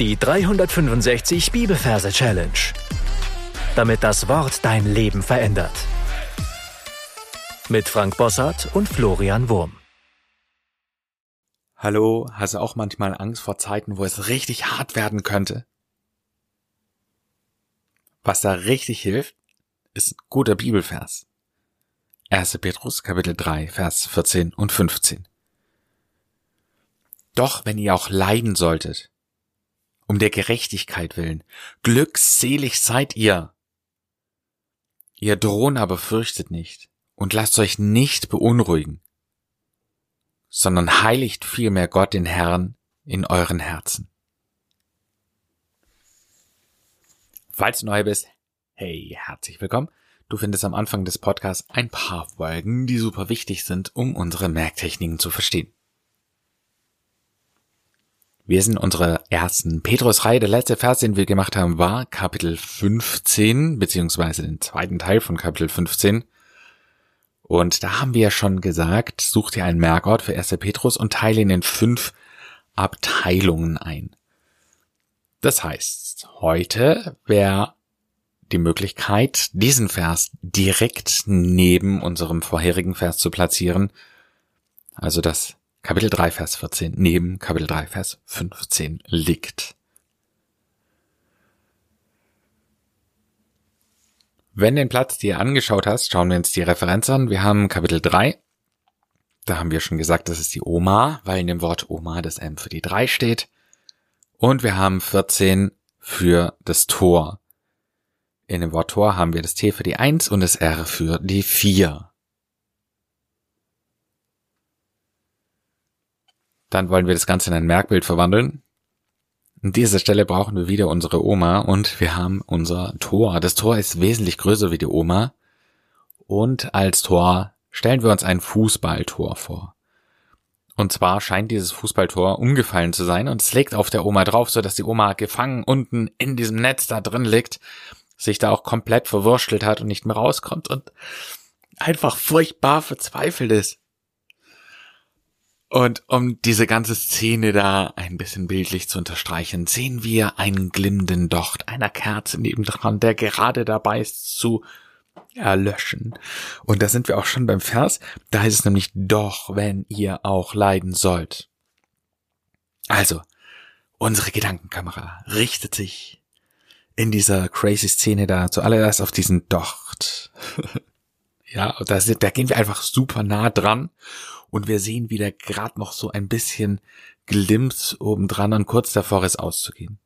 Die 365 Bibelverse Challenge. Damit das Wort dein Leben verändert. Mit Frank Bossart und Florian Wurm. Hallo, hast du auch manchmal Angst vor Zeiten, wo es richtig hart werden könnte? Was da richtig hilft, ist ein guter Bibelvers. 1. Petrus Kapitel 3, Vers 14 und 15. Doch wenn ihr auch leiden solltet, um der Gerechtigkeit willen. Glückselig seid ihr. Ihr drohen aber fürchtet nicht und lasst euch nicht beunruhigen, sondern heiligt vielmehr Gott den Herrn in euren Herzen. Falls du neu bist, hey, herzlich willkommen. Du findest am Anfang des Podcasts ein paar Folgen, die super wichtig sind, um unsere Merktechniken zu verstehen. Wir sind unsere ersten Petrus-Reihe. Der letzte Vers, den wir gemacht haben, war Kapitel 15, beziehungsweise den zweiten Teil von Kapitel 15. Und da haben wir ja schon gesagt, such dir einen Merkort für 1. Petrus und teile ihn in fünf Abteilungen ein. Das heißt, heute wäre die Möglichkeit, diesen Vers direkt neben unserem vorherigen Vers zu platzieren. Also das Kapitel 3, Vers 14 neben Kapitel 3, Vers 15 liegt. Wenn den Platz dir angeschaut hast, schauen wir uns die Referenz an. Wir haben Kapitel 3. Da haben wir schon gesagt, das ist die Oma, weil in dem Wort Oma das M für die 3 steht. Und wir haben 14 für das Tor. In dem Wort Tor haben wir das T für die 1 und das R für die 4. Dann wollen wir das Ganze in ein Merkbild verwandeln. An dieser Stelle brauchen wir wieder unsere Oma und wir haben unser Tor. Das Tor ist wesentlich größer wie die Oma. Und als Tor stellen wir uns ein Fußballtor vor. Und zwar scheint dieses Fußballtor umgefallen zu sein und es legt auf der Oma drauf, so dass die Oma gefangen unten in diesem Netz da drin liegt, sich da auch komplett verwurschtelt hat und nicht mehr rauskommt und einfach furchtbar verzweifelt ist. Und um diese ganze Szene da ein bisschen bildlich zu unterstreichen, sehen wir einen glimmenden Docht einer Kerze nebendran, der gerade dabei ist zu erlöschen. Und da sind wir auch schon beim Vers. Da heißt es nämlich, doch, wenn ihr auch leiden sollt. Also, unsere Gedankenkamera richtet sich in dieser crazy Szene da zuallererst auf diesen Docht. ja, da, da gehen wir einfach super nah dran und wir sehen, wie der gerade noch so ein bisschen glimmt obendran und kurz davor ist auszugehen.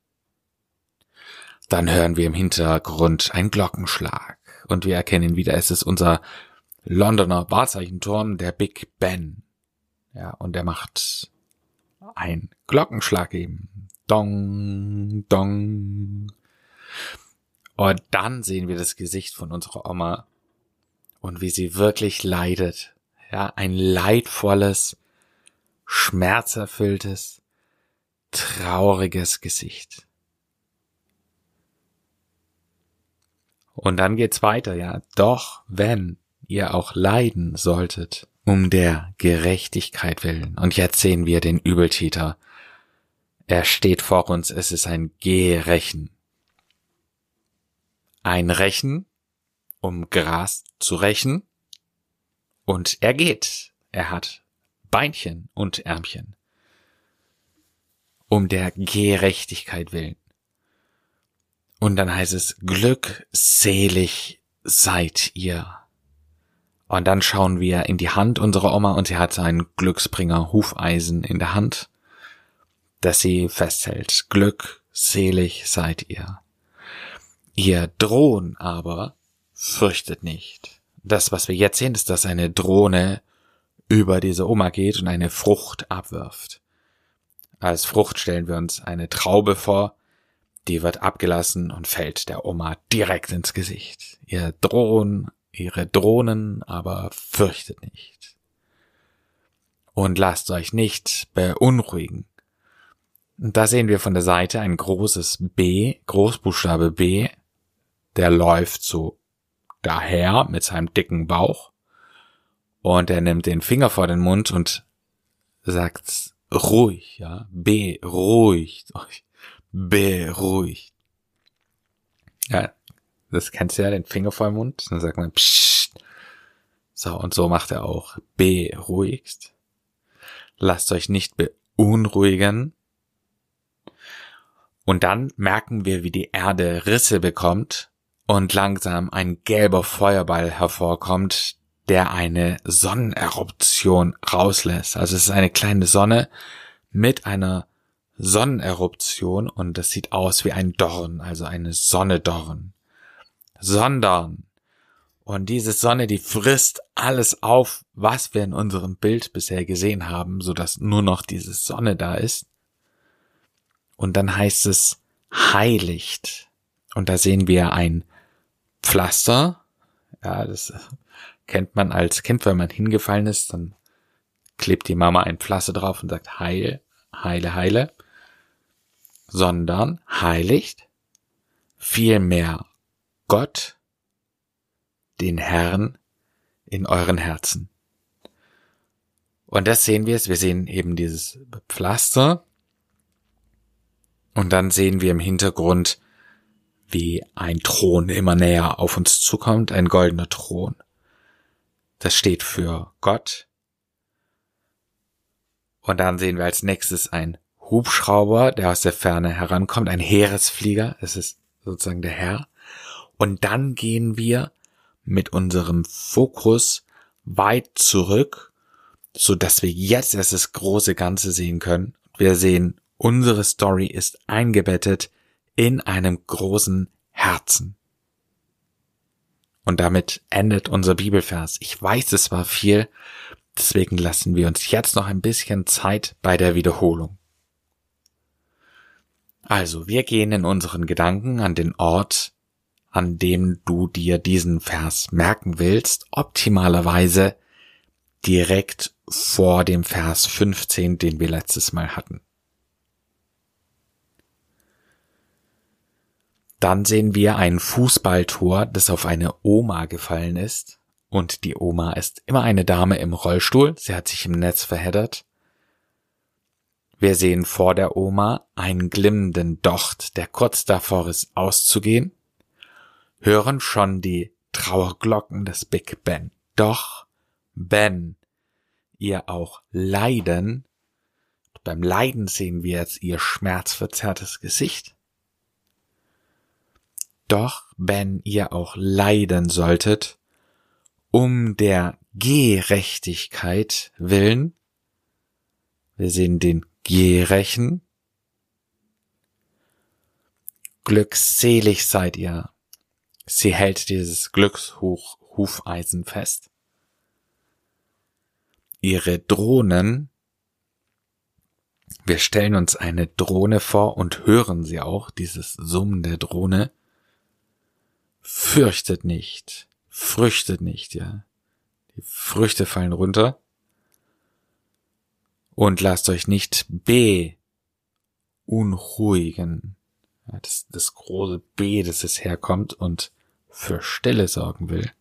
Dann hören wir im Hintergrund einen Glockenschlag und wir erkennen wieder, es ist unser Londoner Wahrzeichenturm, der Big Ben. Ja, und er macht ein Glockenschlag eben. Dong, dong. Und dann sehen wir das Gesicht von unserer Oma und wie sie wirklich leidet ja, ein leidvolles, schmerzerfülltes, trauriges Gesicht. Und dann geht's weiter, ja. Doch wenn ihr auch leiden solltet, um der Gerechtigkeit willen. Und jetzt sehen wir den Übeltäter. Er steht vor uns, es ist ein Gerechen. Ein Rechen, um Gras zu rächen, und er geht. Er hat Beinchen und Ärmchen. Um der Gerechtigkeit willen. Und dann heißt es, glückselig seid ihr. Und dann schauen wir in die Hand unserer Oma und sie hat sein Glücksbringer Hufeisen in der Hand, das sie festhält. Glückselig seid ihr. Ihr Drohn aber fürchtet nicht das, was wir jetzt sehen, ist, dass eine Drohne über diese Oma geht und eine Frucht abwirft. Als Frucht stellen wir uns eine Traube vor, die wird abgelassen und fällt der Oma direkt ins Gesicht. Ihr drohen, ihre Drohnen aber fürchtet nicht. Und lasst euch nicht beunruhigen. Da sehen wir von der Seite ein großes B, Großbuchstabe B, der läuft so daher mit seinem dicken Bauch und er nimmt den Finger vor den Mund und sagt ruhig, ja, beruhigt euch, beruhigt. Ja, das kennst du ja, den Finger vor dem Mund. Dann sagt man Psst. So, und so macht er auch. Beruhigst. Lasst euch nicht beunruhigen. Und dann merken wir, wie die Erde Risse bekommt und langsam ein gelber Feuerball hervorkommt, der eine Sonneneruption rauslässt. Also es ist eine kleine Sonne mit einer Sonneneruption und das sieht aus wie ein Dorn, also eine Sonnedorn. Sondern und diese Sonne, die frisst alles auf, was wir in unserem Bild bisher gesehen haben, so dass nur noch diese Sonne da ist. Und dann heißt es heiligt. Und da sehen wir ein Pflaster. Ja, das kennt man als Kind, wenn man hingefallen ist, dann klebt die Mama ein Pflaster drauf und sagt heil, heile, heile. Sondern heiligt vielmehr Gott, den Herrn in euren Herzen. Und das sehen wir es. Wir sehen eben dieses Pflaster. Und dann sehen wir im Hintergrund, wie ein Thron immer näher auf uns zukommt, ein goldener Thron. Das steht für Gott. Und dann sehen wir als nächstes ein Hubschrauber, der aus der Ferne herankommt, ein Heeresflieger, es ist sozusagen der Herr. Und dann gehen wir mit unserem Fokus weit zurück, so dass wir jetzt erst das große Ganze sehen können. Wir sehen, unsere Story ist eingebettet in einem großen Herzen. Und damit endet unser Bibelvers. Ich weiß, es war viel, deswegen lassen wir uns jetzt noch ein bisschen Zeit bei der Wiederholung. Also, wir gehen in unseren Gedanken an den Ort, an dem du dir diesen Vers merken willst, optimalerweise direkt vor dem Vers 15, den wir letztes Mal hatten. Dann sehen wir ein Fußballtor, das auf eine Oma gefallen ist. Und die Oma ist immer eine Dame im Rollstuhl. Sie hat sich im Netz verheddert. Wir sehen vor der Oma einen glimmenden Docht, der kurz davor ist auszugehen hören schon die Trauerglocken des Big Ben. Doch, Ben, ihr auch leiden, beim Leiden sehen wir jetzt ihr schmerzverzerrtes Gesicht. Doch, wenn ihr auch leiden solltet, um der Gerechtigkeit willen, wir sehen den Gerechen, glückselig seid ihr, Sie hält dieses Glückshufeisen fest. Ihre Drohnen, wir stellen uns eine Drohne vor und hören sie auch, dieses Summen der Drohne. Fürchtet nicht, früchtet nicht, ja. Die Früchte fallen runter. Und lasst euch nicht beunruhigen. Ja, das, das große B, das es herkommt und für Stille sorgen will.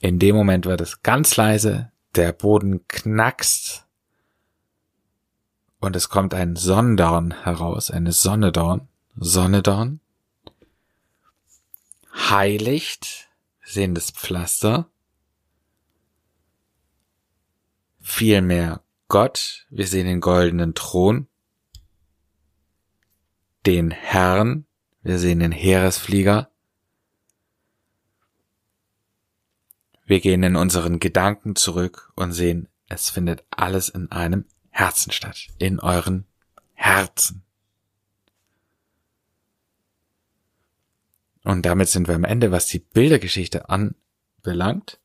In dem Moment wird es ganz leise, der Boden knackst und es kommt ein Sonnendorn heraus, eine Sonnedorn, Sonnedorn, heiligt, wir sehen das Pflaster, vielmehr Gott, wir sehen den goldenen Thron, den Herrn, wir sehen den Heeresflieger, Wir gehen in unseren Gedanken zurück und sehen, es findet alles in einem Herzen statt, in euren Herzen. Und damit sind wir am Ende, was die Bildergeschichte anbelangt.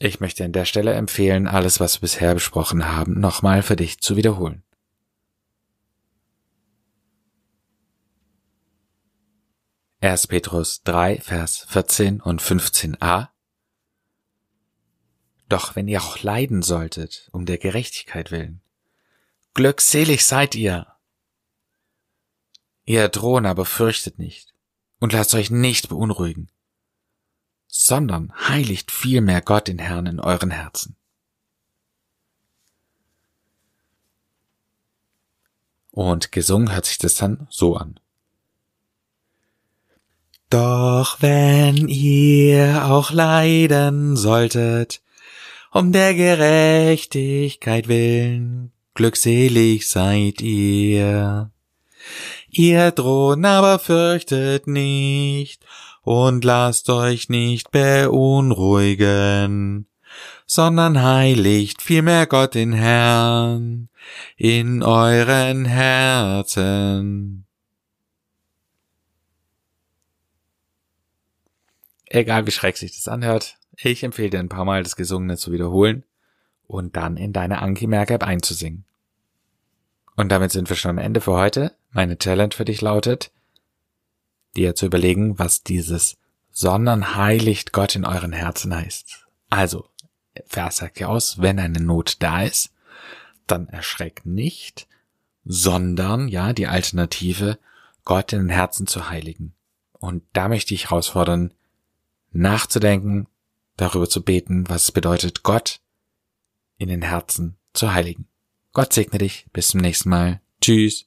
Ich möchte an der Stelle empfehlen, alles, was wir bisher besprochen haben, nochmal für dich zu wiederholen. 1. Petrus 3, Vers 14 und 15a doch wenn ihr auch leiden solltet, um der Gerechtigkeit willen, glückselig seid ihr. Ihr drohen aber fürchtet nicht und lasst euch nicht beunruhigen, sondern heiligt vielmehr Gott den Herrn in euren Herzen. Und gesungen hört sich das dann so an. Doch wenn ihr auch leiden solltet, um der Gerechtigkeit willen, glückselig seid ihr. Ihr Thron aber fürchtet nicht und lasst euch nicht beunruhigen, sondern heiligt vielmehr Gott den Herrn in euren Herzen. Egal wie schreck sich das anhört, ich empfehle dir ein paar Mal das Gesungene zu wiederholen und dann in deine Anki Merk App einzusingen. Und damit sind wir schon am Ende für heute. Meine Challenge für dich lautet, dir zu überlegen, was dieses sondern heiligt Gott in euren Herzen heißt. Also, Vers sagt ja aus, wenn eine Not da ist, dann erschreck nicht, sondern, ja, die Alternative, Gott in den Herzen zu heiligen. Und da möchte ich herausfordern, nachzudenken, darüber zu beten, was es bedeutet, Gott in den Herzen zu heiligen. Gott segne dich. Bis zum nächsten Mal. Tschüss.